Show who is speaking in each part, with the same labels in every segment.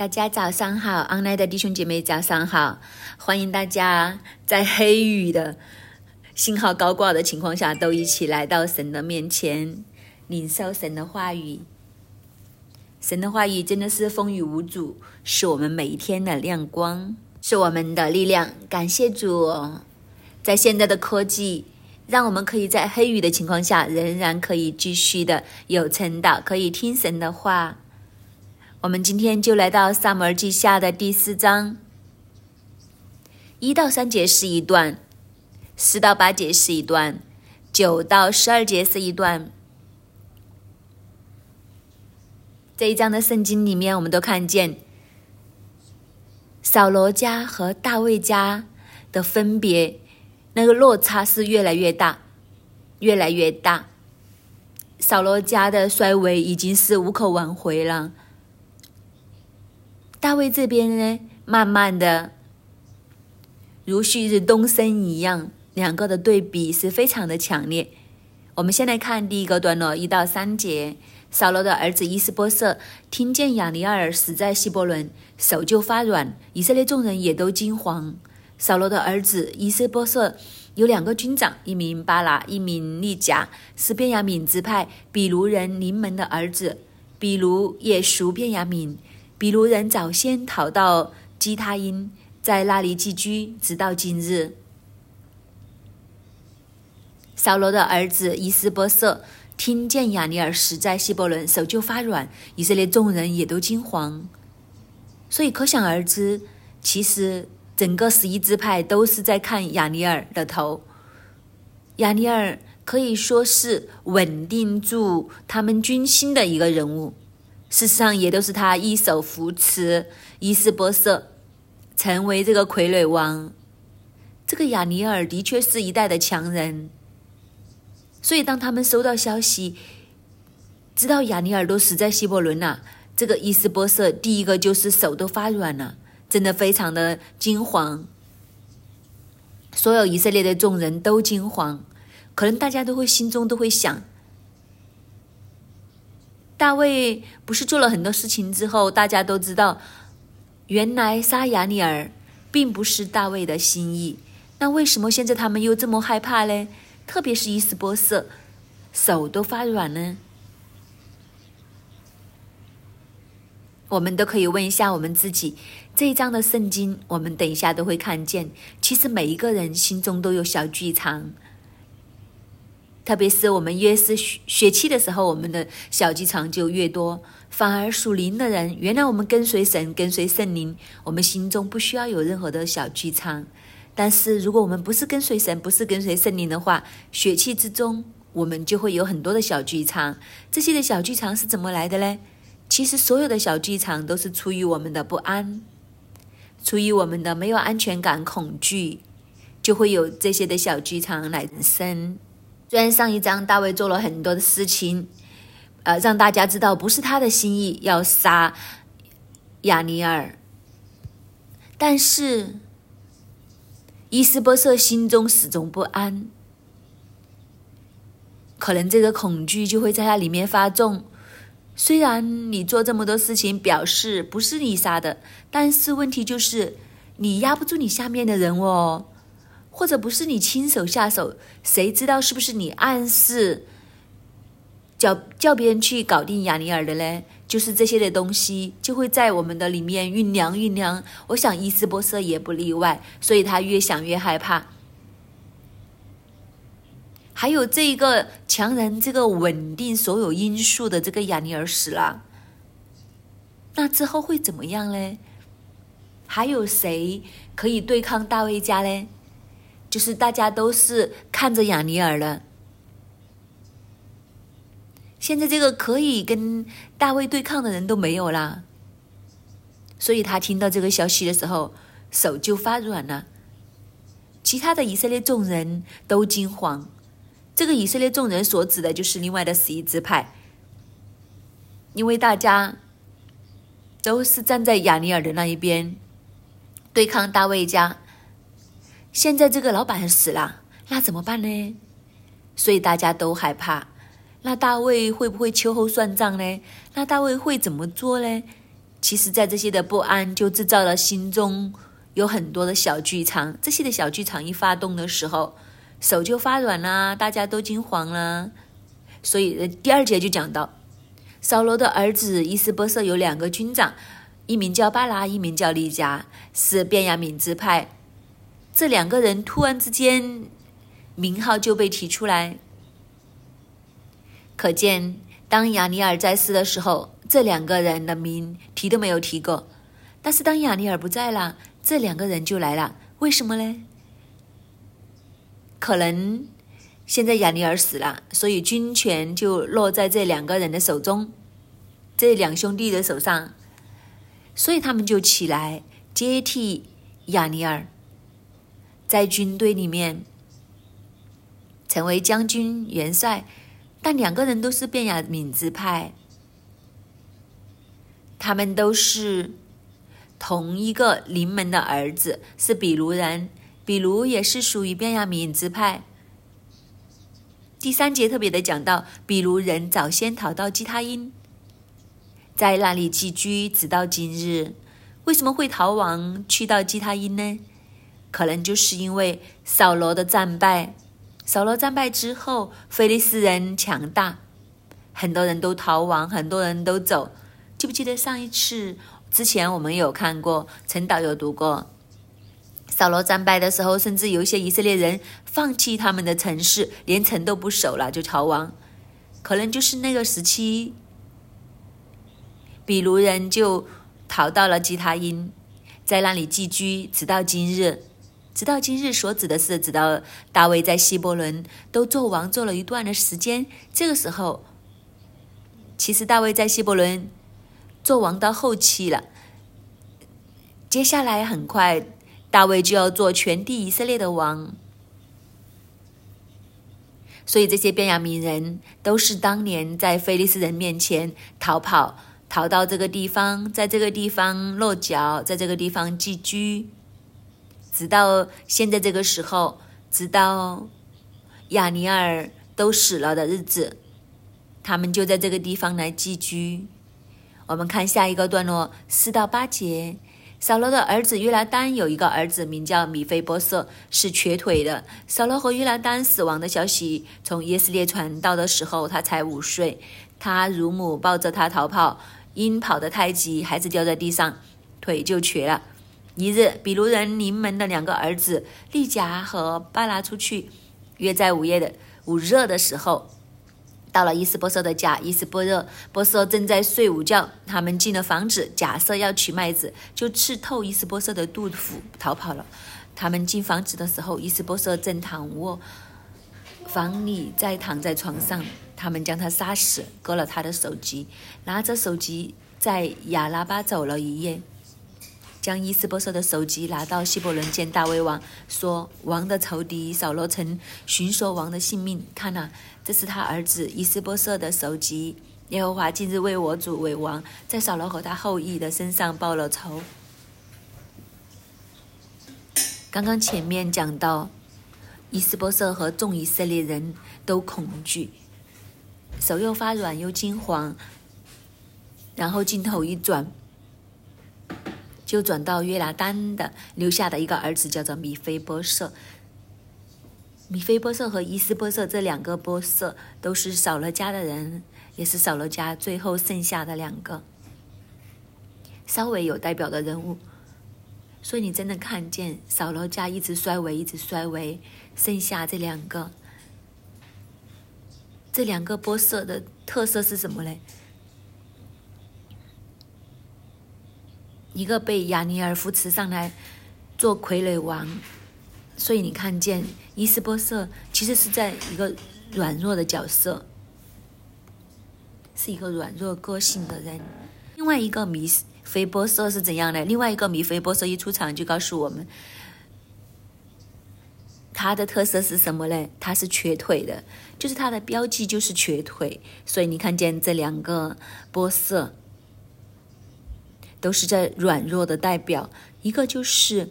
Speaker 1: 大家早上好，online 的弟兄姐妹早上好，欢迎大家在黑雨的信号高挂的情况下，都一起来到神的面前，领受神的话语。神的话语真的是风雨无阻，是我们每一天的亮光，是我们的力量。感谢主，在现在的科技。让我们可以在黑雨的情况下，仍然可以继续的有成祷，可以听神的话。我们今天就来到萨摩尔记下的第四章，一到三节是一段，四到八节是一段，九到十二节是一段。这一章的圣经里面，我们都看见扫罗家和大卫家的分别。那个落差是越来越大，越来越大。扫罗家的衰微已经是无可挽回了。大卫这边呢，慢慢的如旭日东升一样，两个的对比是非常的强烈。我们先来看第一个段落，一到三节。扫罗的儿子伊斯波瑟听见亚尼尔死在希伯伦，手就发软，以色列众人也都惊慌。扫罗的儿子伊斯波瑟有两个军长，一名巴拉，一名利甲，是便雅敏支派比卢人临门的儿子。比卢也属便雅敏。比卢人早先逃到基他因，在那里寄居，直到今日。扫罗的儿子伊斯波瑟听见亚尼尔死在希伯伦，手就发软，以色列众人也都惊慌。所以可想而知，其实。整个十一支派都是在看亚尼尔的头，亚尼尔可以说是稳定住他们军心的一个人物。事实上，也都是他一手扶持伊斯波瑟成为这个傀儡王。这个亚尼尔的确是一代的强人，所以当他们收到消息，知道亚尼尔都死在希伯伦了，这个伊斯波瑟第一个就是手都发软了。真的非常的惊慌，所有以色列的众人都惊慌，可能大家都会心中都会想：大卫不是做了很多事情之后，大家都知道，原来杀亚尼尔并不是大卫的心意，那为什么现在他们又这么害怕呢？特别是伊斯波瑟，手都发软呢？我们都可以问一下我们自己，这一章的圣经，我们等一下都会看见。其实每一个人心中都有小剧场，特别是我们越是血气的时候，我们的小剧场就越多。反而属灵的人，原来我们跟随神、跟随圣灵，我们心中不需要有任何的小剧场。但是如果我们不是跟随神、不是跟随圣灵的话，血气之中，我们就会有很多的小剧场。这些的小剧场是怎么来的呢？其实，所有的小剧场都是出于我们的不安，出于我们的没有安全感、恐惧，就会有这些的小剧场来生。虽然上一章大卫做了很多的事情，呃，让大家知道不是他的心意要杀亚尼尔，但是伊斯波瑟心中始终不安，可能这个恐惧就会在他里面发重。虽然你做这么多事情，表示不是你杀的，但是问题就是你压不住你下面的人哦，或者不是你亲手下手，谁知道是不是你暗示叫叫别人去搞定亚尼尔的嘞？就是这些的东西就会在我们的里面酝酿酝酿。我想伊斯波瑟也不例外，所以他越想越害怕。还有这一个强人，这个稳定所有因素的这个亚尼尔死了，那之后会怎么样呢？还有谁可以对抗大卫家呢？就是大家都是看着亚尼尔的，现在这个可以跟大卫对抗的人都没有啦，所以他听到这个消息的时候，手就发软了。其他的以色列众人都惊慌。这个以色列众人所指的就是另外的十一支派，因为大家都是站在亚尼尔的那一边，对抗大卫家。现在这个老板死了，那怎么办呢？所以大家都害怕。那大卫会不会秋后算账呢？那大卫会怎么做呢？其实，在这些的不安，就制造了心中有很多的小剧场。这些的小剧场一发动的时候，手就发软啦，大家都惊慌啦。所以第二节就讲到，扫罗的儿子伊斯波瑟有两个军长，一名叫巴拉，一名叫利加，是便雅悯支派。这两个人突然之间名号就被提出来，可见当亚尼尔在世的时候，这两个人的名提都没有提过。但是当亚尼尔不在了，这两个人就来了。为什么呢？可能。现在亚尼尔死了，所以军权就落在这两个人的手中，这两兄弟的手上，所以他们就起来接替亚尼尔，在军队里面成为将军元帅。但两个人都是便雅敏之派，他们都是同一个临门的儿子，是比卢人，比卢也是属于便雅敏之派。第三节特别的讲到，比如人早先逃到基他因，在那里寄居，直到今日。为什么会逃亡去到基他因呢？可能就是因为扫罗的战败。扫罗战败之后，菲利斯人强大，很多人都逃亡，很多人都走。记不记得上一次之前我们有看过，陈导有读过。扫罗战败的时候，甚至有一些以色列人放弃他们的城市，连城都不守了，就逃亡。可能就是那个时期，比如人就逃到了基他因，在那里寄居，直到今日。直到今日所指的是，直到大卫在希伯伦都做王做了一段的时间。这个时候，其实大卫在希伯伦做王到后期了。接下来很快。大卫就要做全地以色列的王，所以这些便雅悯人都是当年在菲利斯人面前逃跑，逃到这个地方，在这个地方落脚，在这个地方寄居，直到现在这个时候，直到亚尼尔都死了的日子，他们就在这个地方来寄居。我们看下一个段落，四到八节。扫罗的儿子约拿丹有一个儿子名叫米菲波瑟，是瘸腿的。扫罗和约拿丹死亡的消息从耶斯列传到的时候，他才五岁。他乳母抱着他逃跑，因跑得太急，孩子掉在地上，腿就瘸了。一日，比卢人临门的两个儿子利甲和巴拉出去，约在午夜的午热的时候。到了伊斯波瑟的家，伊斯波热波瑟正在睡午觉。他们进了房子，假设要取麦子，就刺透伊斯波瑟的肚腹，逃跑了。他们进房子的时候，伊斯波瑟正躺卧，房里在躺在床上。他们将他杀死，割了他的首级，拿着首级在亚拉巴走了一夜。将伊斯波瑟的首级拿到希伯伦见大卫王，说：“王的仇敌扫罗城寻索王的性命，看呐，这是他儿子伊斯波瑟的首级。耶和华今日为我主为王，在扫罗和他后裔的身上报了仇。”刚刚前面讲到，伊斯波瑟和众以色列人都恐惧，手又发软又惊慌，然后镜头一转。就转到约拿丹的留下的一个儿子，叫做米菲波瑟。米菲波瑟和伊斯波瑟这两个波瑟都是扫罗家的人，也是扫罗家最后剩下的两个稍微有代表的人物。所以你真的看见扫罗家一直衰微，一直衰微，剩下这两个，这两个波瑟的特色是什么嘞？一个被亚尼尔扶持上来做傀儡王，所以你看见伊斯波瑟其实是在一个软弱的角色，是一个软弱个性的人。另外一个米菲波瑟是怎样的？另外一个米菲波瑟一出场就告诉我们，他的特色是什么呢？他是瘸腿的，就是他的标记就是瘸腿。所以你看见这两个波瑟。都是在软弱的代表，一个就是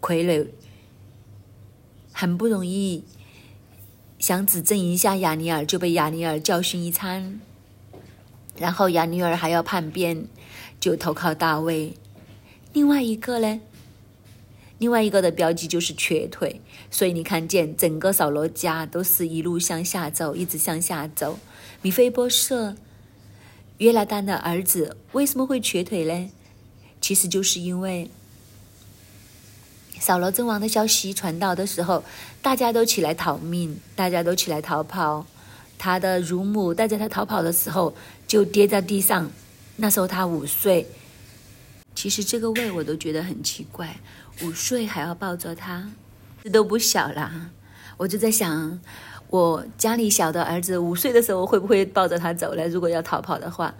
Speaker 1: 傀儡，很不容易想指证一下亚尼尔，就被亚尼尔教训一餐，然后亚尼尔还要叛变，就投靠大卫。另外一个呢，另外一个的标记就是瘸腿，所以你看见整个扫罗家都是一路向下走，一直向下走。米菲波设约拿丹的儿子为什么会瘸腿呢？其实就是因为扫罗阵亡的消息传到的时候，大家都起来逃命，大家都起来逃跑。他的乳母带着他逃跑的时候，就跌在地上。那时候他五岁。其实这个位我都觉得很奇怪，五岁还要抱着他，这都不小啦。我就在想，我家里小的儿子五岁的时候会不会抱着他走了？如果要逃跑的话，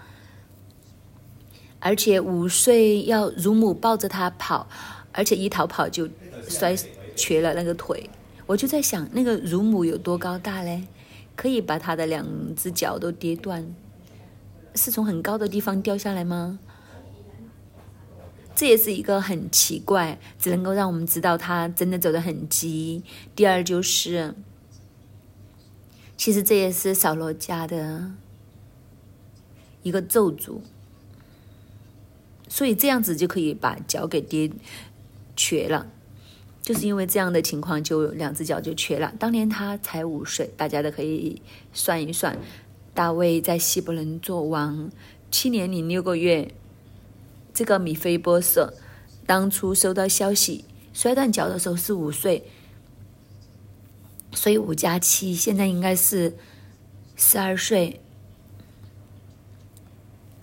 Speaker 1: 而且五岁要乳母抱着他跑，而且一逃跑就摔瘸了那个腿。我就在想，那个乳母有多高大嘞？可以把他的两只脚都跌断？是从很高的地方掉下来吗？这也是一个很奇怪，只能够让我们知道他真的走得很急。第二就是，其实这也是扫罗家的一个咒诅，所以这样子就可以把脚给跌瘸了，就是因为这样的情况，就两只脚就瘸了。当年他才五岁，大家都可以算一算，大卫在希伯伦做王七年零六个月。这个米菲波瑟当初收到消息摔断脚的时候是五岁，所以五加七现在应该是十二岁，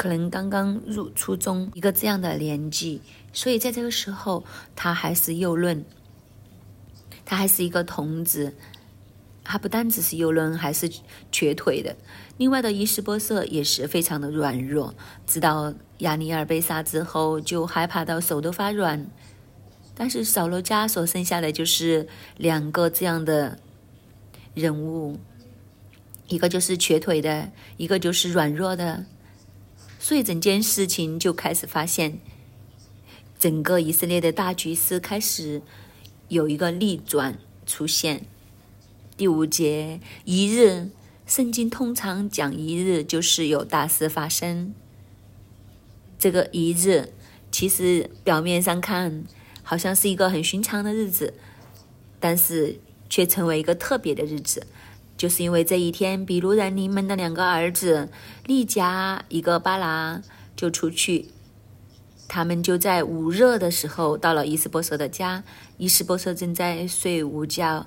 Speaker 1: 可能刚刚入初中一个这样的年纪，所以在这个时候他还是幼嫩，他还是一个童子。他不单只是幼嫩，还是瘸腿的。另外的伊斯波瑟也是非常的软弱，直到亚尼尔被杀之后，就害怕到手都发软。但是扫罗家所剩下的就是两个这样的人物，一个就是瘸腿的，一个就是软弱的。所以整件事情就开始发现，整个以色列的大局势开始有一个逆转出现。第五节，一日，圣经通常讲一日就是有大事发生。这个一日，其实表面上看好像是一个很寻常的日子，但是却成为一个特别的日子，就是因为这一天，比如人临门的两个儿子利甲一个巴拉就出去，他们就在午热的时候到了伊斯波瑟的家，伊斯波瑟正在睡午觉。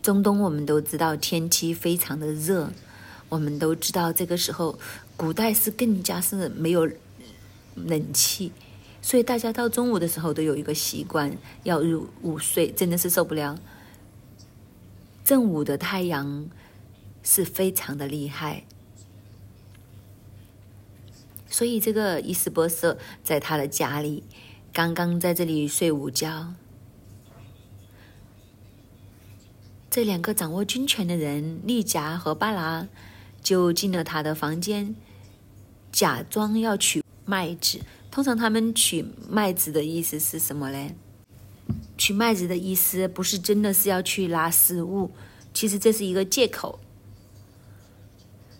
Speaker 1: 中东我们都知道天气非常的热，我们都知道这个时候古代是更加是没有冷气，所以大家到中午的时候都有一个习惯要入午睡，真的是受不了。正午的太阳是非常的厉害，所以这个伊斯波瑟在他的家里刚刚在这里睡午觉。这两个掌握军权的人，利甲和巴拉，就进了他的房间，假装要取麦子。通常他们取麦子的意思是什么嘞？取麦子的意思不是真的是要去拿食物，其实这是一个借口。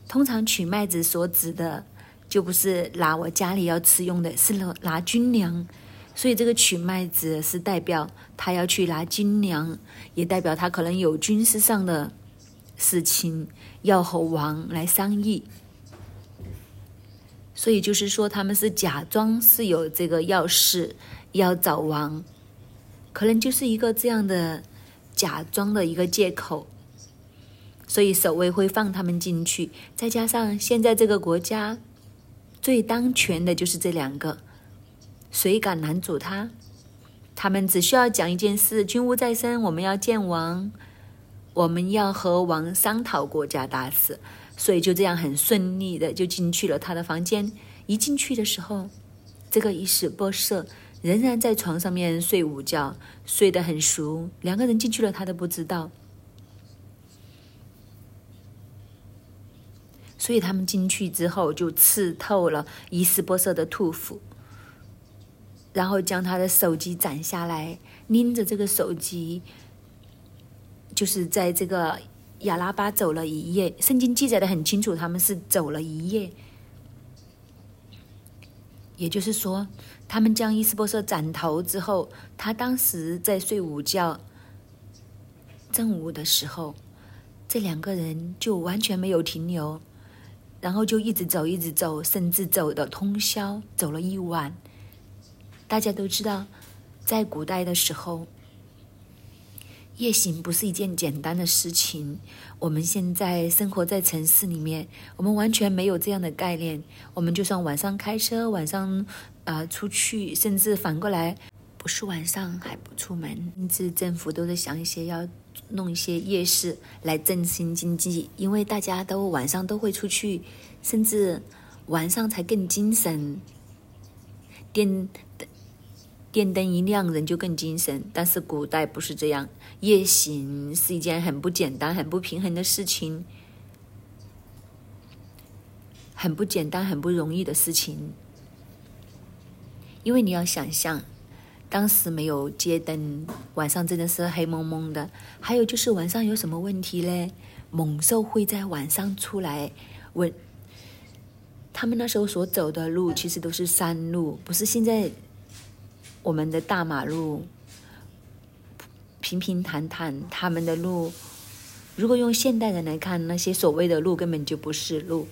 Speaker 1: 通常取麦子所指的，就不是拿我家里要吃用的，是拿军粮。所以这个取麦子是代表他要去拿军粮，也代表他可能有军事上的事情要和王来商议。所以就是说他们是假装是有这个要事要找王，可能就是一个这样的假装的一个借口。所以守卫会放他们进去，再加上现在这个国家最当权的就是这两个。谁敢拦阻他？他们只需要讲一件事：军务在身，我们要见王，我们要和王商讨国家大事。所以就这样很顺利的就进去了他的房间。一进去的时候，这个伊斯波瑟仍然在床上面睡午觉，睡得很熟。两个人进去了，他都不知道。所以他们进去之后，就刺透了伊斯波瑟的兔腹。然后将他的手机斩下来，拎着这个手机，就是在这个亚拉巴走了一夜。圣经记载的很清楚，他们是走了一夜。也就是说，他们将伊斯波瑟斩头之后，他当时在睡午觉。正午的时候，这两个人就完全没有停留，然后就一直走，一直走，甚至走的通宵，走了一晚。大家都知道，在古代的时候。夜行不是一件简单的事情。我们现在生活在城市里面，我们完全没有这样的概念。我们就算晚上开车，晚上呃出去，甚至反过来，不是晚上还不出门。甚至政府都在想一些要弄一些夜市来振兴经济，因为大家都晚上都会出去，甚至晚上才更精神。电电灯一亮，人就更精神。但是古代不是这样，夜行是一件很不简单、很不平衡的事情，很不简单、很不容易的事情。因为你要想象，当时没有街灯，晚上真的是黑蒙蒙的。还有就是晚上有什么问题嘞？猛兽会在晚上出来。问他们那时候所走的路，其实都是山路，不是现在。我们的大马路平平坦坦，他们的路，如果用现代人来看，那些所谓的路根本就不是路。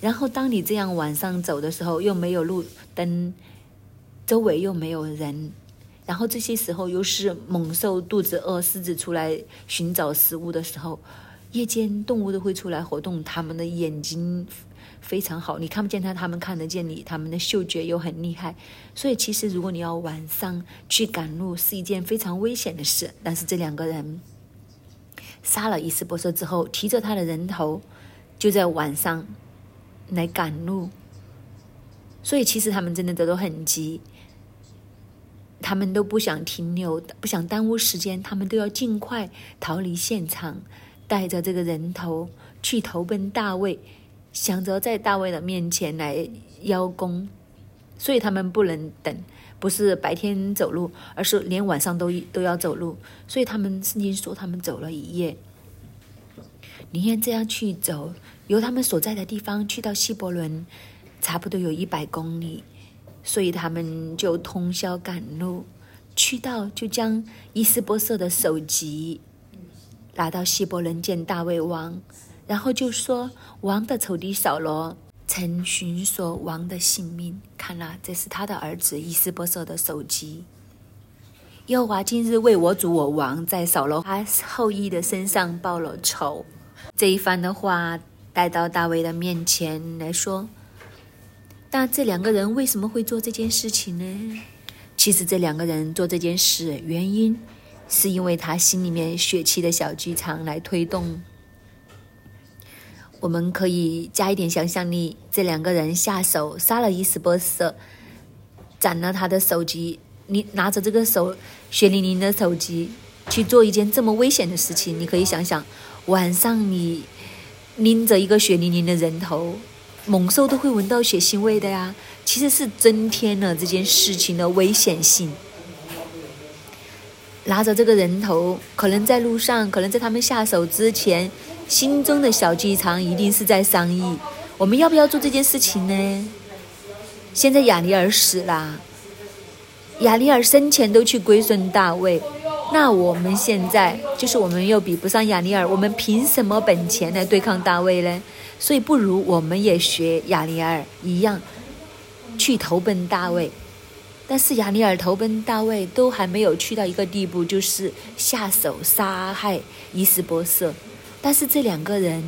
Speaker 1: 然后，当你这样晚上走的时候，又没有路灯，周围又没有人，然后这些时候又是猛兽肚子饿，狮子出来寻找食物的时候，夜间动物都会出来活动，他们的眼睛。非常好，你看不见他，他们看得见你，他们的嗅觉又很厉害，所以其实如果你要晚上去赶路，是一件非常危险的事。但是这两个人杀了伊斯伯瑟之后，提着他的人头，就在晚上来赶路，所以其实他们真的都很急，他们都不想停留，不想耽误时间，他们都要尽快逃离现场，带着这个人头去投奔大卫。想着在大卫的面前来邀功，所以他们不能等，不是白天走路，而是连晚上都都要走路。所以他们圣经说他们走了一夜，宁愿这样去走，由他们所在的地方去到希伯伦，差不多有一百公里，所以他们就通宵赶路，去到就将伊斯波瑟的首级拿到希伯伦见大卫王。然后就说王的仇敌扫罗曾寻索王的性命，看了，这是他的儿子伊斯波瑟的首级。耶和华今日为我主我王在扫罗他后裔的身上报了仇。这一番的话带到大卫的面前来说，那这两个人为什么会做这件事情呢？其实这两个人做这件事原因，是因为他心里面血气的小剧场来推动。我们可以加一点想象力，这两个人下手杀了伊斯波瑟，斩了他的首级。你拿着这个手血淋淋的手机去做一件这么危险的事情，你可以想想，晚上你拎着一个血淋淋的人头，猛兽都会闻到血腥味的呀。其实是增添了这件事情的危险性。拿着这个人头，可能在路上，可能在他们下手之前。心中的小剧场一定是在商议，我们要不要做这件事情呢？现在亚尼尔死了，亚尼尔生前都去归顺大卫，那我们现在就是我们又比不上亚尼尔，我们凭什么本钱来对抗大卫呢？所以不如我们也学亚尼尔一样，去投奔大卫。但是亚尼尔投奔大卫都还没有去到一个地步，就是下手杀害伊斯波瑟。但是这两个人，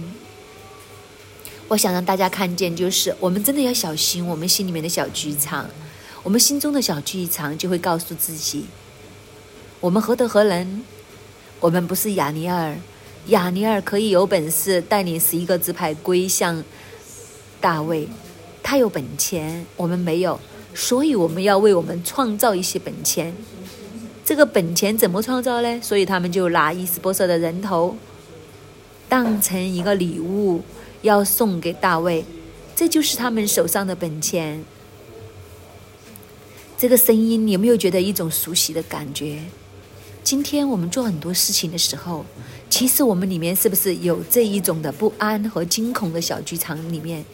Speaker 1: 我想让大家看见，就是我们真的要小心我们心里面的小剧场，我们心中的小剧场就会告诉自己：我们何德何能？我们不是亚尼尔，亚尼尔可以有本事带领十一个支派归向大卫，他有本钱，我们没有，所以我们要为我们创造一些本钱。这个本钱怎么创造呢？所以他们就拿伊斯波瑟的人头。当成一个礼物要送给大卫，这就是他们手上的本钱。这个声音，你有没有觉得一种熟悉的感觉？今天我们做很多事情的时候，其实我们里面是不是有这一种的不安和惊恐的小剧场里面？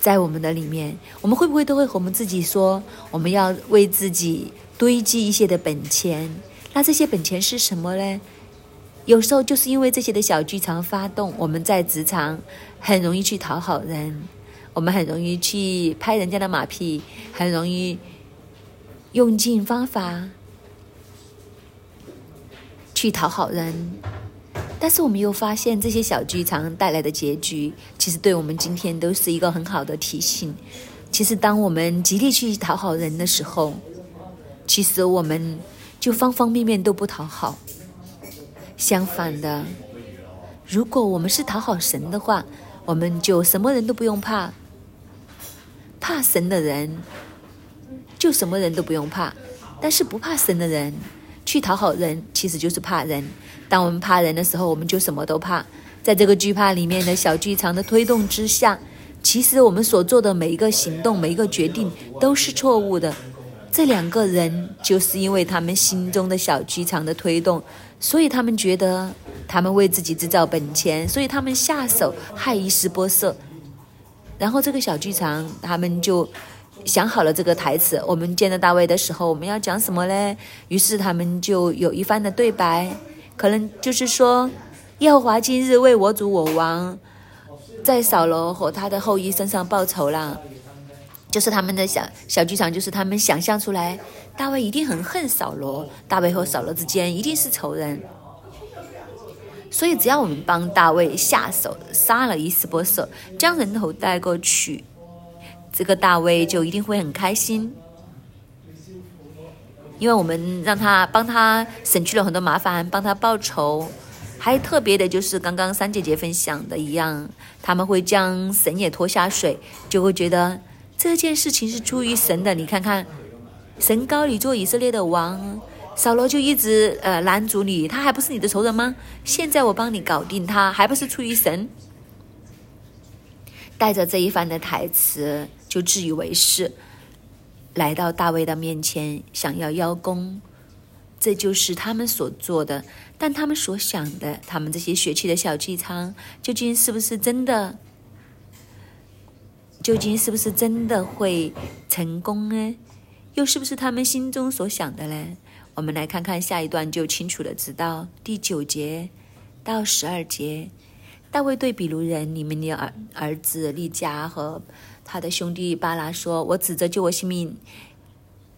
Speaker 1: 在我们的里面，我们会不会都会和我们自己说，我们要为自己堆积一些的本钱？那这些本钱是什么呢？有时候就是因为这些的小剧场发动，我们在职场很容易去讨好人，我们很容易去拍人家的马屁，很容易用尽方法去讨好人。但是我们又发现，这些小剧场带来的结局，其实对我们今天都是一个很好的提醒。其实，当我们极力去讨好人的时候，其实我们就方方面面都不讨好。相反的，如果我们是讨好神的话，我们就什么人都不用怕。怕神的人，就什么人都不用怕。但是不怕神的人，去讨好人，其实就是怕人。当我们怕人的时候，我们就什么都怕。在这个惧怕里面的小剧场的推动之下，其实我们所做的每一个行动、每一个决定都是错误的。这两个人就是因为他们心中的小剧场的推动，所以他们觉得他们为自己制造本钱，所以他们下手害伊斯波瑟。然后这个小剧场，他们就想好了这个台词：我们见到大卫的时候，我们要讲什么嘞？于是他们就有一番的对白，可能就是说：耶和华今日为我主我王，在扫罗和他的后裔身上报仇了。就是他们的小小剧场，就是他们想象出来，大卫一定很恨扫罗，大卫和扫罗之间一定是仇人，所以只要我们帮大卫下手杀了伊斯波瑟，将人头带过去，这个大卫就一定会很开心，因为我们让他帮他省去了很多麻烦，帮他报仇，还特别的就是刚刚三姐姐分享的一样，他们会将神也拖下水，就会觉得。这件事情是出于神的，你看看，神高你做以色列的王，扫罗就一直呃拦阻你，他还不是你的仇人吗？现在我帮你搞定他，还不是出于神？带着这一番的台词，就自以为是，来到大卫的面前，想要邀功，这就是他们所做的。但他们所想的，他们这些血气的小剧场，究竟是不是真的？究竟是不是真的会成功呢？又是不是他们心中所想的呢？我们来看看下一段，就清楚的知道。第九节到十二节，大卫对比卢人，你们的儿儿子利加和他的兄弟巴拉说：“我指着救我性命、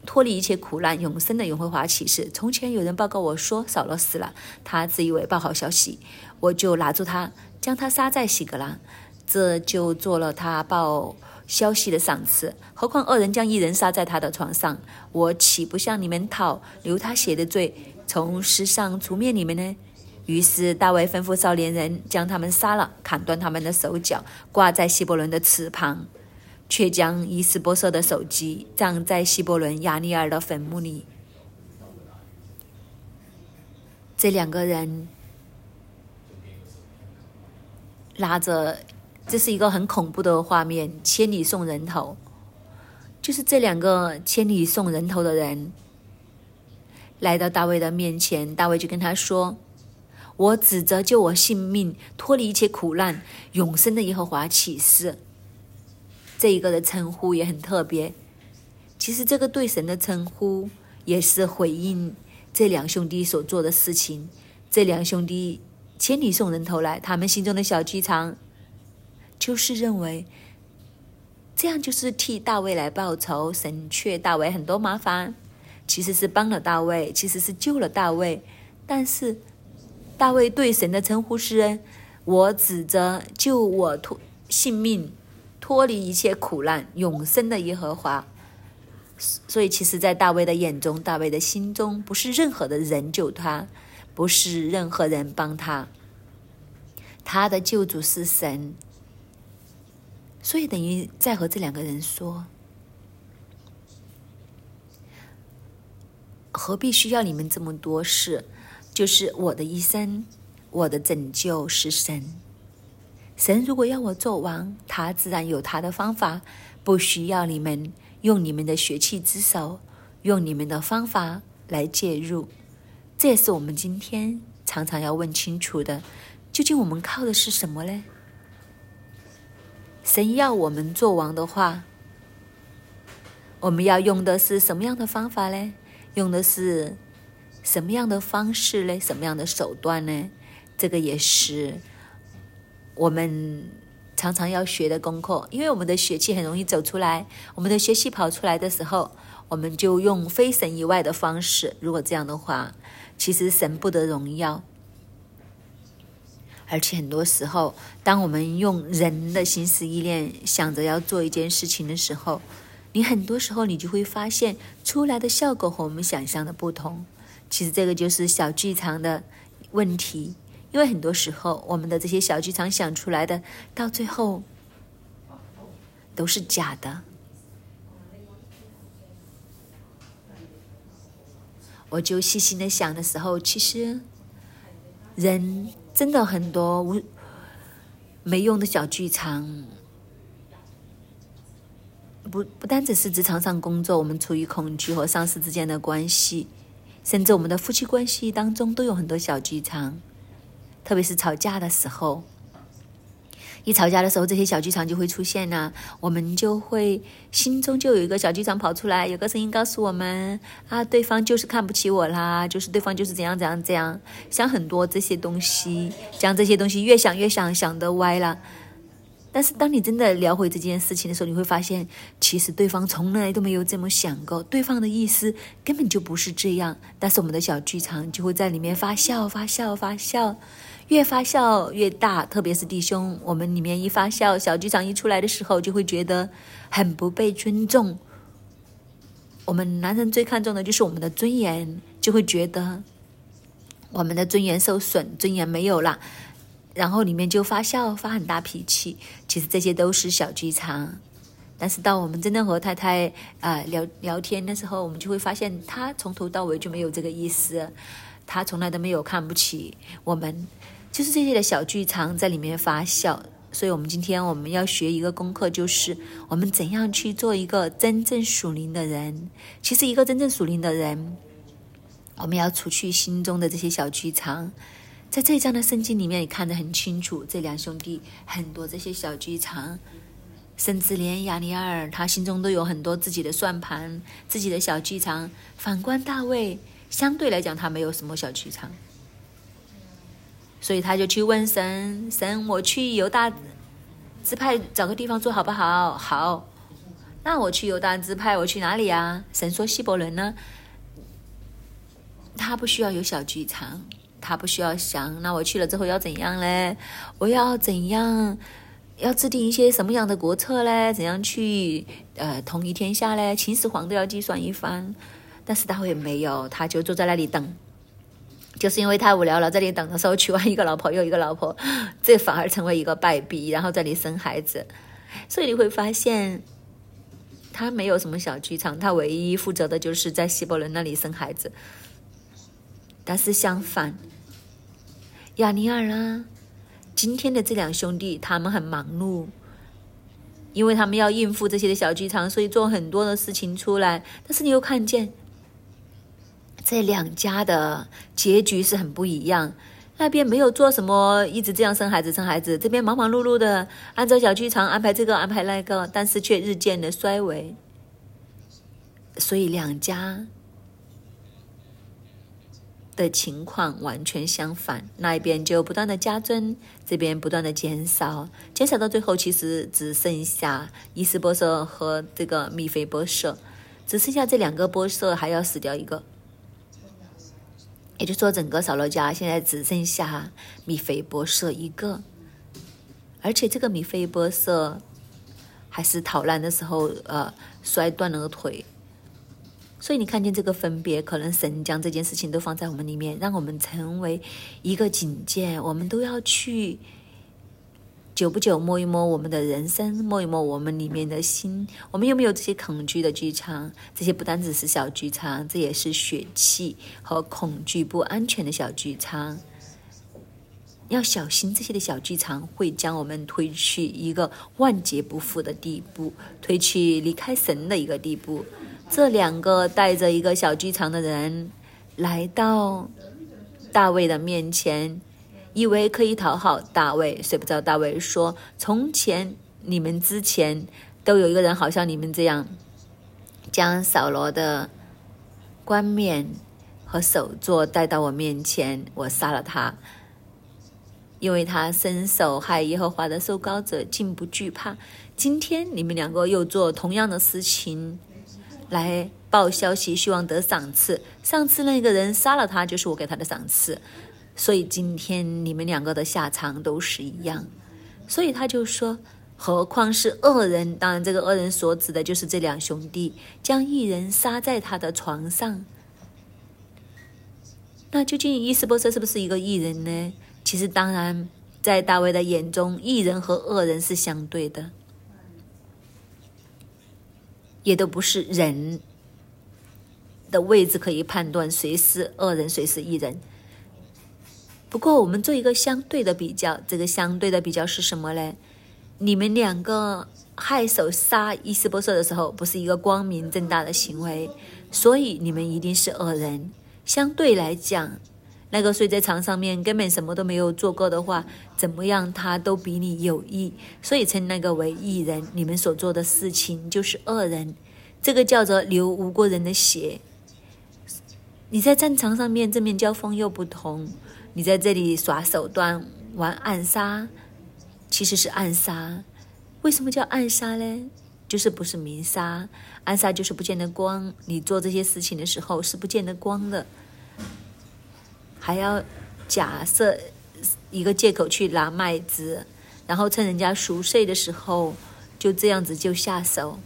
Speaker 1: 脱离一切苦难、永生的永辉华启示。从前有人报告我说扫罗死了，他自以为报好消息，我就拿住他，将他杀在喜格拉。”这就做了他报消息的赏赐。何况二人将一人杀在他的床上，我岂不向你们讨留他血的罪，从世上除灭你们呢？于是大卫吩咐少年人将他们杀了，砍断他们的手脚，挂在希伯伦的池旁，却将伊斯波瑟的首级葬在希伯伦亚尼尔的坟墓里。这两个人拉着。这是一个很恐怖的画面，千里送人头，就是这两个千里送人头的人来到大卫的面前，大卫就跟他说：“我指着救我性命、脱离一切苦难、永生的耶和华起誓。”这一个的称呼也很特别，其实这个对神的称呼也是回应这两兄弟所做的事情。这两兄弟千里送人头来，他们心中的小剧场。就是认为这样就是替大卫来报仇，省却大卫很多麻烦，其实是帮了大卫，其实是救了大卫。但是大卫对神的称呼是：我指着救我脱性命、脱离一切苦难、永生的耶和华。所以，其实，在大卫的眼中，大卫的心中，不是任何的人救他，不是任何人帮他，他的救主是神。所以等于在和这两个人说：“何必需要你们这么多事？就是我的一生，我的拯救是神。神如果要我做王，他自然有他的方法，不需要你们用你们的血气之手，用你们的方法来介入。这也是我们今天常常要问清楚的：究竟我们靠的是什么呢？”神要我们做王的话，我们要用的是什么样的方法呢？用的是什么样的方式呢？什么样的手段呢？这个也是我们常常要学的功课。因为我们的血气很容易走出来，我们的血气跑出来的时候，我们就用非神以外的方式。如果这样的话，其实神不得荣耀。而且很多时候，当我们用人的心思意念想着要做一件事情的时候，你很多时候你就会发现出来的效果和我们想象的不同。其实这个就是小剧场的问题，因为很多时候我们的这些小剧场想出来的，到最后都是假的。我就细心的想的时候，其实人。真的很多无没用的小剧场，不不单只是职场上工作，我们处于恐惧和上司之间的关系，甚至我们的夫妻关系当中都有很多小剧场，特别是吵架的时候。一吵架的时候，这些小剧场就会出现呐，我们就会心中就有一个小剧场跑出来，有个声音告诉我们啊，对方就是看不起我啦，就是对方就是怎样怎样怎样，想很多这些东西，将这些东西越想越想，想得歪了。但是当你真的聊回这件事情的时候，你会发现，其实对方从来都没有这么想过，对方的意思根本就不是这样。但是我们的小剧场就会在里面发酵、发酵、发酵。越发酵越大，特别是弟兄，我们里面一发酵，小剧场一出来的时候，就会觉得很不被尊重。我们男人最看重的就是我们的尊严，就会觉得我们的尊严受损，尊严没有了，然后里面就发酵，发很大脾气。其实这些都是小剧场，但是到我们真的和太太啊聊聊天的时候，我们就会发现，他从头到尾就没有这个意思，他从来都没有看不起我们。就是这些的小剧场在里面发酵，所以我们今天我们要学一个功课，就是我们怎样去做一个真正属灵的人。其实一个真正属灵的人，我们要除去心中的这些小剧场。在这一章的圣经里面，你看得很清楚，这两兄弟很多这些小剧场，甚至连亚尼尔他心中都有很多自己的算盘、自己的小剧场。反观大卫，相对来讲他没有什么小剧场。所以他就去问神：“神，我去犹大支派找个地方住好不好？好，那我去犹大支派，我去哪里呀？”神说：“希伯伦呢？他不需要有小剧场，他不需要想，那我去了之后要怎样嘞？我要怎样？要制定一些什么样的国策嘞？怎样去呃统一天下嘞？秦始皇都要计算一番，但是大卫没有，他就坐在那里等。”就是因为太无聊了，在这里等的时候娶完一个老婆又一个老婆，这反而成为一个败笔。然后在里生孩子，所以你会发现，他没有什么小剧场，他唯一负责的就是在希伯伦那里生孩子。但是相反，亚尼尔啊，今天的这两兄弟他们很忙碌，因为他们要应付这些的小剧场，所以做很多的事情出来。但是你又看见。这两家的结局是很不一样，那边没有做什么，一直这样生孩子生孩子，这边忙忙碌碌的按照小剧场安排这个安排那个，但是却日渐的衰微。所以两家的情况完全相反，那一边就不断的加增，这边不断的减少，减少到最后其实只剩下伊斯波瑟和这个米菲波瑟，只剩下这两个波瑟还要死掉一个。也就是说，整个扫罗家现在只剩下米菲波设一个，而且这个米菲波设还是逃难的时候，呃，摔断了腿。所以你看见这个分别，可能神将这件事情都放在我们里面，让我们成为一个警戒，我们都要去。久不久摸一摸我们的人生，摸一摸我们里面的心，我们有没有这些恐惧的剧场？这些不单只是小剧场，这也是血气和恐惧、不安全的小剧场。要小心这些的小剧场会将我们推去一个万劫不复的地步，推去离开神的一个地步。这两个带着一个小剧场的人来到大卫的面前。以为可以讨好大卫，谁不知道大卫说：“从前你们之前都有一个人，好像你们这样，将扫罗的冠冕和首座带到我面前，我杀了他，因为他伸手害耶和华的受膏者，竟不惧怕。今天你们两个又做同样的事情，来报消息，希望得赏赐。上次那个人杀了他，就是我给他的赏赐。所以今天你们两个的下场都是一样，所以他就说，何况是恶人？当然，这个恶人所指的就是这两兄弟，将一人杀在他的床上。那究竟伊斯波瑟是不是一个异人呢？其实，当然，在大卫的眼中，异人和恶人是相对的，也都不是人的位置可以判断谁是恶人，谁是异人。不过，我们做一个相对的比较，这个相对的比较是什么呢？你们两个害手杀伊斯波瑟的时候，不是一个光明正大的行为，所以你们一定是恶人。相对来讲，那个睡在床上面根本什么都没有做过的话，怎么样他都比你有益，所以称那个为异人。你们所做的事情就是恶人，这个叫做流无辜人的血。你在战场上面正面交锋又不同。你在这里耍手段玩暗杀，其实是暗杀。为什么叫暗杀呢？就是不是明杀，暗杀就是不见得光。你做这些事情的时候是不见得光的，还要假设一个借口去拿麦子，然后趁人家熟睡的时候就这样子就下手。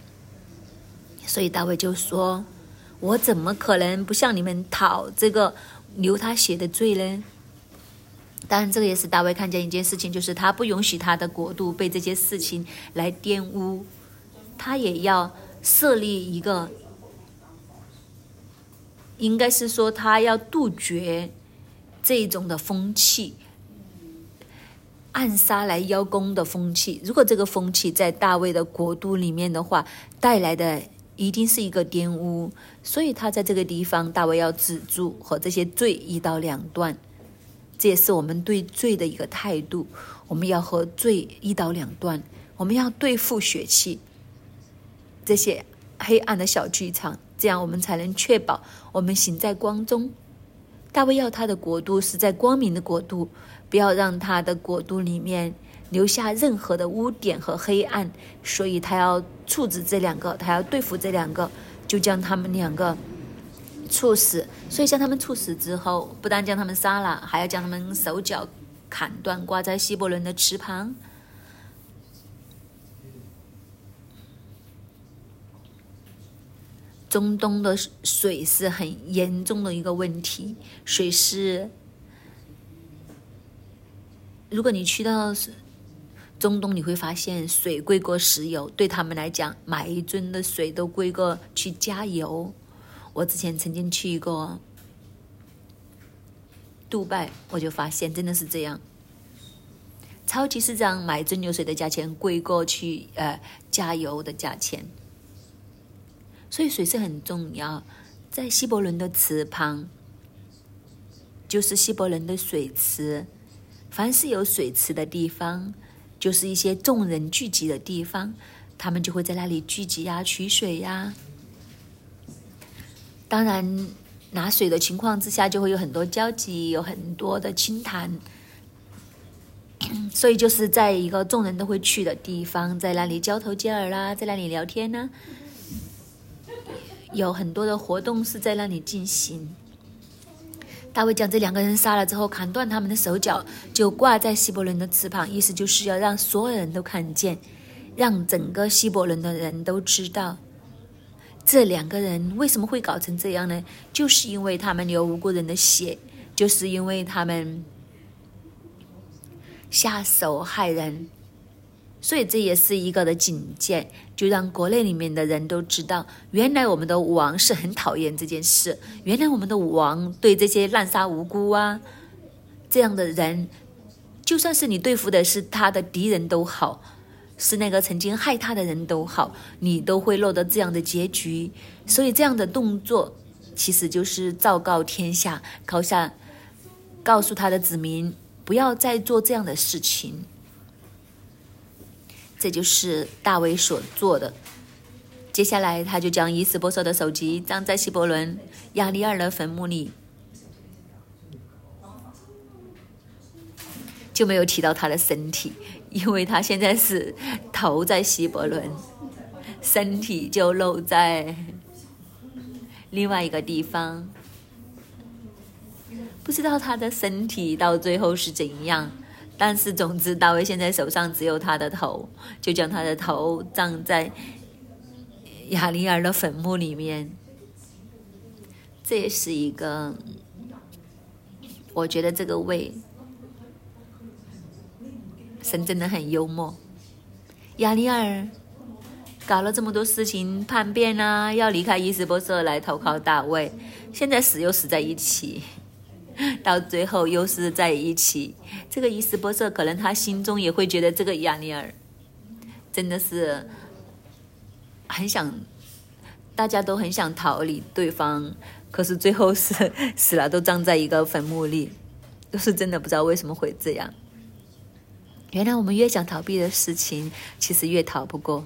Speaker 1: 所以大卫就说：“我怎么可能不向你们讨这个流他血的罪呢？”当然，这个也是大卫看见一件事情，就是他不允许他的国度被这些事情来玷污，他也要设立一个，应该是说他要杜绝这种的风气，暗杀来邀功的风气。如果这个风气在大卫的国度里面的话，带来的一定是一个玷污，所以他在这个地方，大卫要止住和这些罪一刀两断。这也是我们对罪的一个态度，我们要和罪一刀两断，我们要对付血气，这些黑暗的小剧场，这样我们才能确保我们行在光中。大卫要他的国度是在光明的国度，不要让他的国度里面留下任何的污点和黑暗，所以他要处置这两个，他要对付这两个，就将他们两个。处死，所以将他们处死之后，不但将他们杀了，还要将他们手脚砍断，挂在希伯伦的池旁。中东的水是很严重的一个问题，水是，如果你去到中东，你会发现水贵过石油，对他们来讲，买一樽的水都贵过去加油。我之前曾经去过杜拜，我就发现真的是这样。超级市场买蒸馏水的价钱贵过去呃加油的价钱，所以水是很重要。在希伯伦的池旁，就是希伯伦的水池。凡是有水池的地方，就是一些众人聚集的地方，他们就会在那里聚集呀，取水呀。当然，拿水的情况之下，就会有很多交集，有很多的倾谈，所以就是在一个众人都会去的地方，在那里交头接耳啦，在那里聊天呢，有很多的活动是在那里进行。大卫将这两个人杀了之后，砍断他们的手脚，就挂在希伯伦的翅膀，意思就是要让所有人都看见，让整个希伯伦的人都知道。这两个人为什么会搞成这样呢？就是因为他们流无辜人的血，就是因为他们下手害人，所以这也是一个的警戒，就让国内里面的人都知道，原来我们的王是很讨厌这件事，原来我们的王对这些滥杀无辜啊这样的人，就算是你对付的是他的敌人都好。是那个曾经害他的人都好，你都会落得这样的结局。所以这样的动作，其实就是昭告天下，告下，告诉他的子民，不要再做这样的事情。这就是大卫所做的。接下来，他就将伊斯波瑟的首级葬在希伯伦亚利尔的坟墓里，就没有提到他的身体，因为他现在是头在希伯伦，身体就露在另外一个地方。不知道他的身体到最后是怎样，但是总之，大卫现在手上只有他的头，就将他的头葬在。亚利尔的坟墓里面，这也是一个，我觉得这个位神真的很幽默。亚利尔搞了这么多事情，叛变啊，要离开伊斯波瑟来投靠大卫，现在死又死在一起，到最后又是在一起。这个伊斯波瑟可能他心中也会觉得这个亚利尔真的是。很想，大家都很想逃离对方，可是最后是死了，都葬在一个坟墓里，都是真的不知道为什么会这样。原来我们越想逃避的事情，其实越逃不过。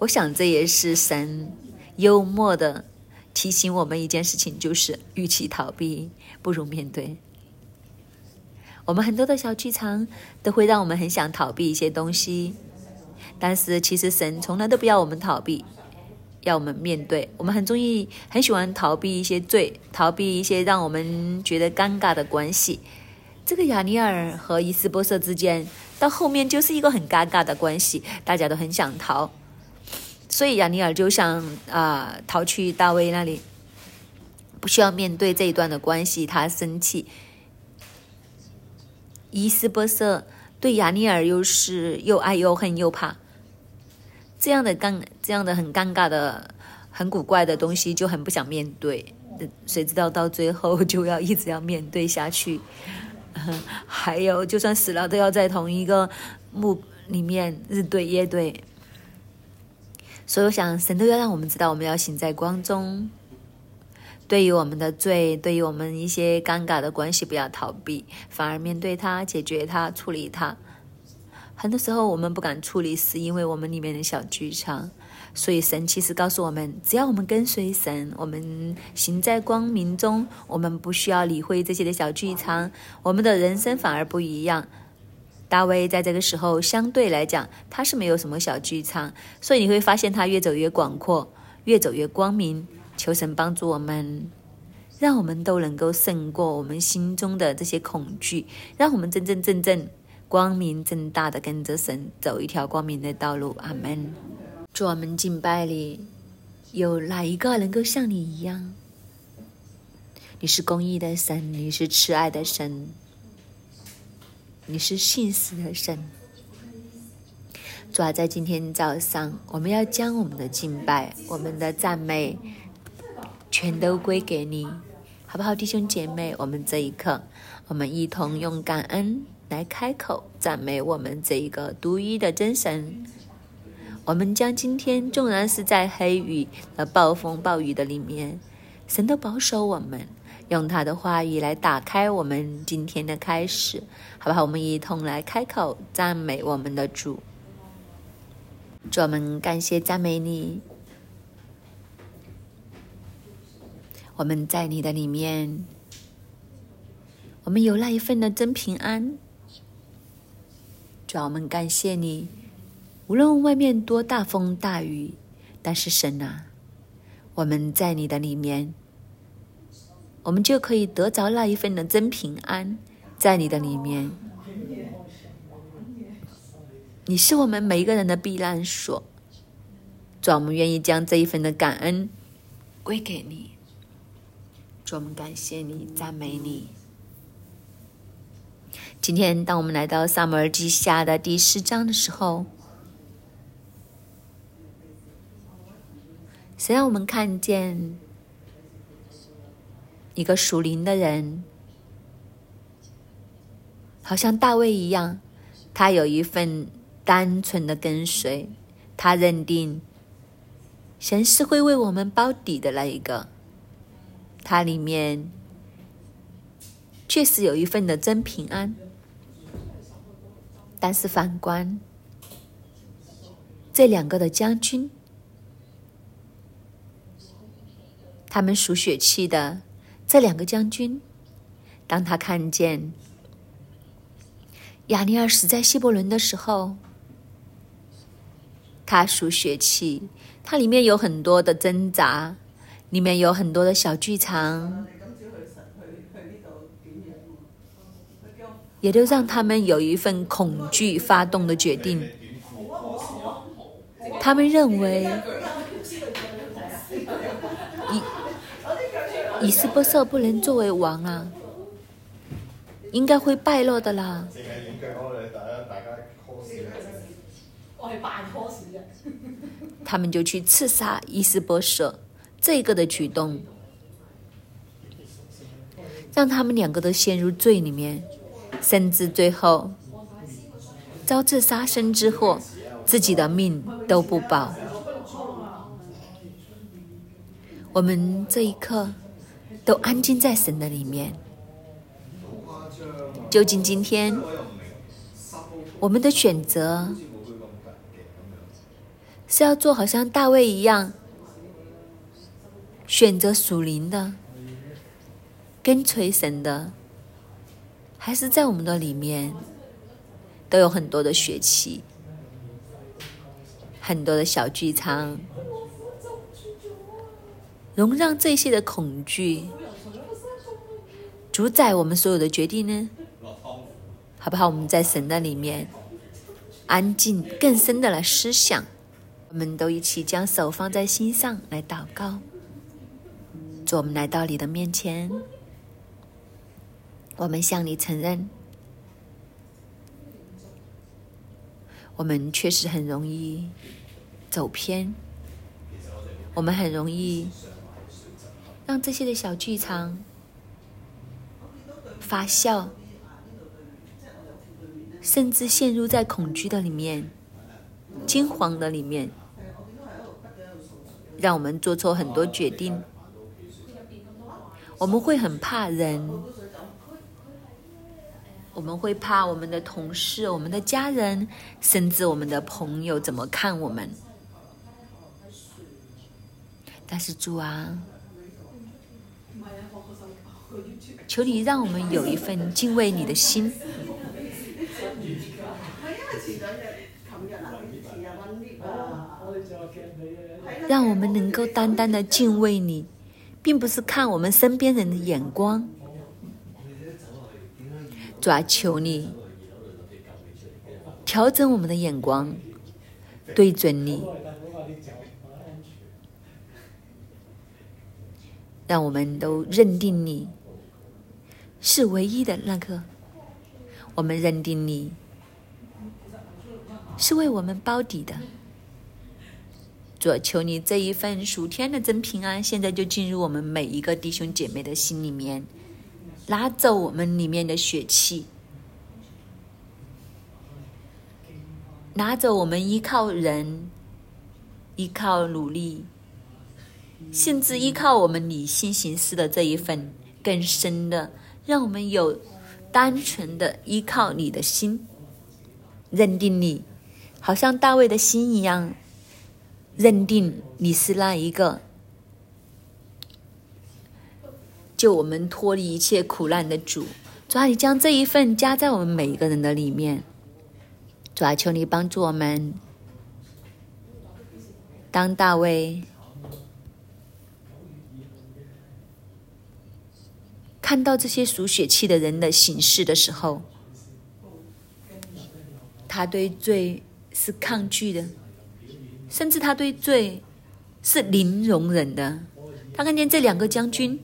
Speaker 1: 我想这也是神幽默的提醒我们一件事情，就是与其逃避，不如面对。我们很多的小剧场都会让我们很想逃避一些东西。但是其实神从来都不要我们逃避，要我们面对。我们很中意、很喜欢逃避一些罪，逃避一些让我们觉得尴尬的关系。这个亚尼尔和伊斯波瑟之间，到后面就是一个很尴尬的关系，大家都很想逃。所以亚尼尔就想啊，逃去大卫那里，不需要面对这一段的关系，他生气。伊斯波瑟对亚尼尔又是又爱又恨又怕。这样的尴，这样的很尴尬的、很古怪的东西，就很不想面对。谁知道到最后就要一直要面对下去？还有，就算死了，都要在同一个墓里面日对夜对。所以，我想神都要让我们知道，我们要行在光中。对于我们的罪，对于我们一些尴尬的关系，不要逃避，反而面对它，解决它，处理它。很多时候我们不敢处理，是因为我们里面的小剧场。所以神其实告诉我们，只要我们跟随神，我们行在光明中，我们不需要理会这些的小剧场，我们的人生反而不一样。大卫在这个时候相对来讲，他是没有什么小剧场，所以你会发现他越走越广阔，越走越光明。求神帮助我们，让我们都能够胜过我们心中的这些恐惧，让我们真真正正。光明正大的跟着神走一条光明的道路，阿门。祝我们敬拜里有哪一个能够像你一样？你是公义的神，你是慈爱的神，你是信实的神。主要在今天早上，我们要将我们的敬拜、我们的赞美，全都归给你，好不好，弟兄姐妹？我们这一刻，我们一同用感恩。来开口赞美我们这一个独一的真神。我们将今天纵然是在黑雨和暴风暴雨的里面，神都保守我们，用他的话语来打开我们今天的开始，好不好？我们一同来开口赞美我们的主。主，我们感谢赞美你。我们在你的里面，我们有那一份的真平安。主我们感谢你，无论外面多大风大雨，但是神啊，我们在你的里面，我们就可以得着那一份的真平安，在你的里面，你是我们每一个人的避难所。主，我们愿意将这一份的感恩归给你。主，我们感谢你，赞美你。今天，当我们来到《萨姆尔记下》的第四章的时候，谁让我们看见一个属灵的人，好像大卫一样，他有一份单纯的跟随，他认定神是会为我们包底的那一个，他里面确实有一份的真平安。但是反观这两个的将军，他们属血气的这两个将军，当他看见亚尼尔死在希伯伦的时候，他属血气，它里面有很多的挣扎，里面有很多的小剧场，也都让他们有一份恐惧发动的决定。他们认为以斯波瑟不能作为王啊，应该会败落的啦。他们就去刺杀伊斯波瑟，这个的举动，让他们两个都陷入罪里面，甚至最后遭致杀身之祸。自己的命都不保，我们这一刻都安静在神的里面。究竟今天我们的选择是要做好像大卫一样，选择属灵的，跟随神的，还是在我们的里面都有很多的血气？很多的小剧场，容让这些的恐惧主宰我们所有的决定呢？好不好？我们在神的里面安静，更深的来思想。我们都一起将手放在心上来祷告。主，我们来到你的面前，我们向你承认，我们确实很容易。走偏，我们很容易让这些的小剧场发酵，甚至陷入在恐惧的里面、惊慌的里面，让我们做错很多决定。我们会很怕人，我们会怕我们的同事、我们的家人，甚至我们的朋友怎么看我们。但是主啊，求你让我们有一份敬畏你的心，让我们能够单单的敬畏你，并不是看我们身边人的眼光。主啊，求你调整我们的眼光，对准你。让我们都认定你是唯一的那个，我们认定你是为我们包底的。主求你这一份属天的真平安，现在就进入我们每一个弟兄姐妹的心里面，拿走我们里面的血气，拿走我们依靠人、依靠努力。甚至依靠我们理性行事的这一份更深的，让我们有单纯的依靠你的心，认定你，好像大卫的心一样，认定你是那一个救我们脱离一切苦难的主。主啊，你将这一份加在我们每一个人的里面。主啊，求你帮助我们，当大卫。看到这些属血气的人的形式的时候，他对罪是抗拒的，甚至他对罪是零容忍的。他看见这两个将军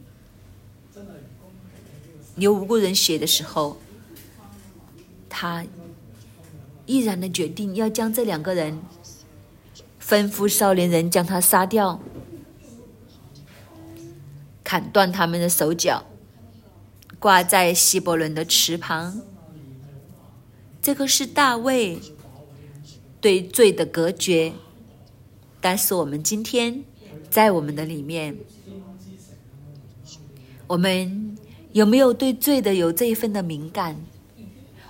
Speaker 1: 流无辜人血的时候，他毅然的决定要将这两个人吩咐少年人将他杀掉，砍断他们的手脚。挂在希伯伦的池旁，这个是大卫对罪的隔绝。但是我们今天在我们的里面，我们有没有对罪的有这一份的敏感？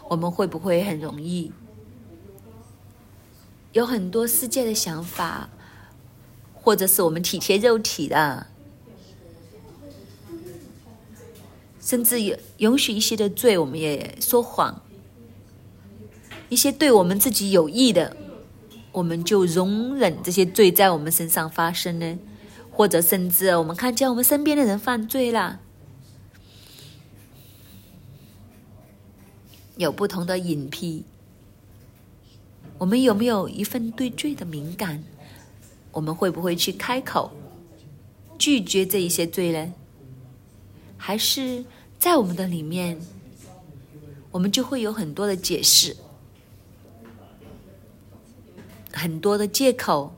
Speaker 1: 我们会不会很容易有很多世界的想法，或者是我们体贴肉体的，甚至有允许一些的罪，我们也说谎。一些对我们自己有益的，我们就容忍这些罪在我们身上发生呢？或者甚至我们看见我们身边的人犯罪了，有不同的隐蔽。我们有没有一份对罪的敏感？我们会不会去开口拒绝这一些罪呢？还是在我们的里面，我们就会有很多的解释，很多的借口，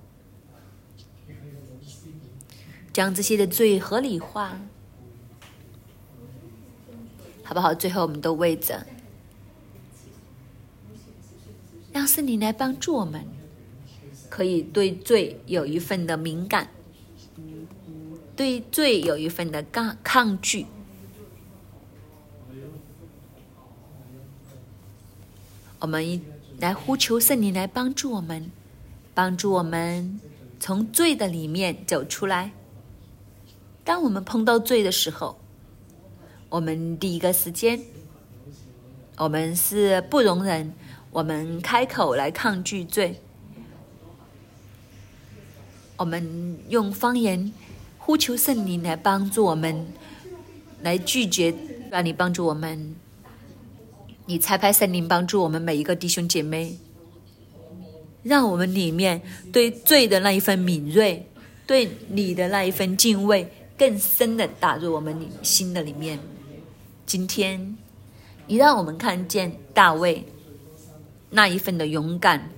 Speaker 1: 将这些的罪合理化，好不好？最后我们都为着。让圣灵来帮助我们，可以对罪有一份的敏感，对罪有一份的抗抗拒。我们来呼求圣灵来帮助我们，帮助我们从罪的里面走出来。当我们碰到罪的时候，我们第一个时间，我们是不容忍。我们开口来抗拒罪，我们用方言呼求圣灵来帮助我们，来拒绝让你帮助我们。你差派圣灵帮助我们每一个弟兄姐妹，让我们里面对罪的那一份敏锐，对你的那一份敬畏，更深的打入我们心的里面。今天，你让我们看见大卫。那一份的勇敢，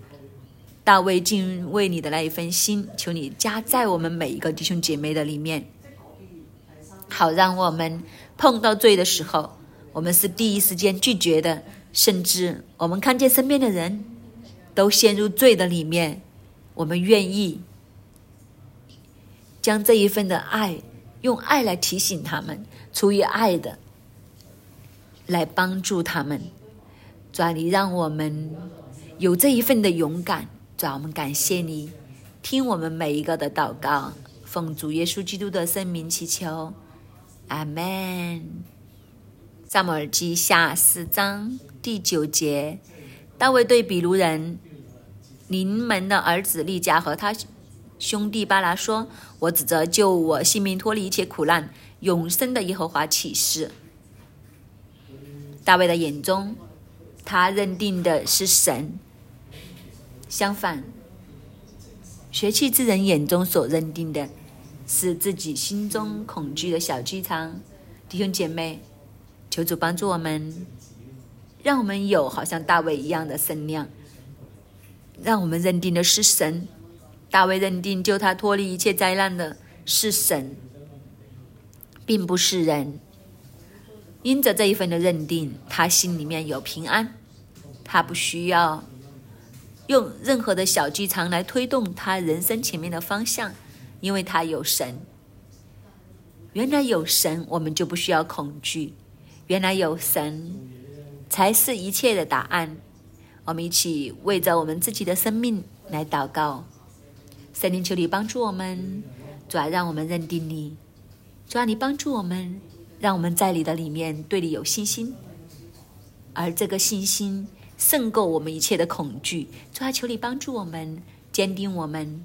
Speaker 1: 大卫敬畏你的那一份心，求你加在我们每一个弟兄姐妹的里面，好让我们碰到罪的时候，我们是第一时间拒绝的，甚至我们看见身边的人都陷入罪的里面，我们愿意将这一份的爱，用爱来提醒他们，出于爱的来帮助他们。主啊，你让我们有这一份的勇敢。主啊，我们感谢你，听我们每一个的祷告，奉主耶稣基督的圣名祈求，阿门。萨姆尔记下四章第九节，大卫对比卢人临门的儿子利加和他兄弟巴拉说：“我指着救我性命、脱离一切苦难、永生的耶和华起誓。”大卫的眼中。他认定的是神，相反，学气之人眼中所认定的，是自己心中恐惧的小剧场。弟兄姐妹，求主帮助我们，让我们有好像大卫一样的身量，让我们认定的是神。大卫认定救他脱离一切灾难的是神，并不是人。因着这一份的认定，他心里面有平安。他不需要用任何的小剧场来推动他人生前面的方向，因为他有神。原来有神，我们就不需要恐惧。原来有神，才是一切的答案。我们一起为着我们自己的生命来祷告。神灵，求你帮助我们，主要让我们认定你。主要你帮助我们，让我们在你的里面对你有信心，而这个信心。胜过我们一切的恐惧，主啊，求你帮助我们，坚定我们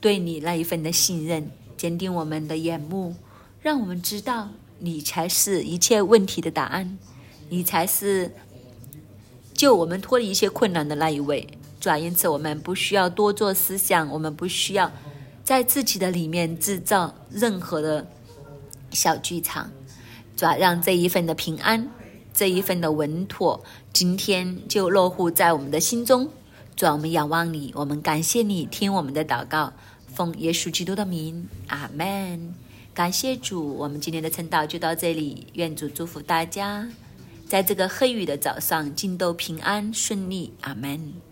Speaker 1: 对你那一份的信任，坚定我们的眼目，让我们知道你才是一切问题的答案，你才是救我们脱离一切困难的那一位。主啊，因此我们不需要多做思想，我们不需要在自己的里面制造任何的小剧场。主啊，让这一份的平安。这一份的稳妥，今天就落户在我们的心中。主，我们仰望你，我们感谢你，听我们的祷告，奉耶稣基督的名，阿门。感谢主，我们今天的晨祷就到这里。愿主祝福大家，在这个黑雨的早上，进都平安顺利。阿门。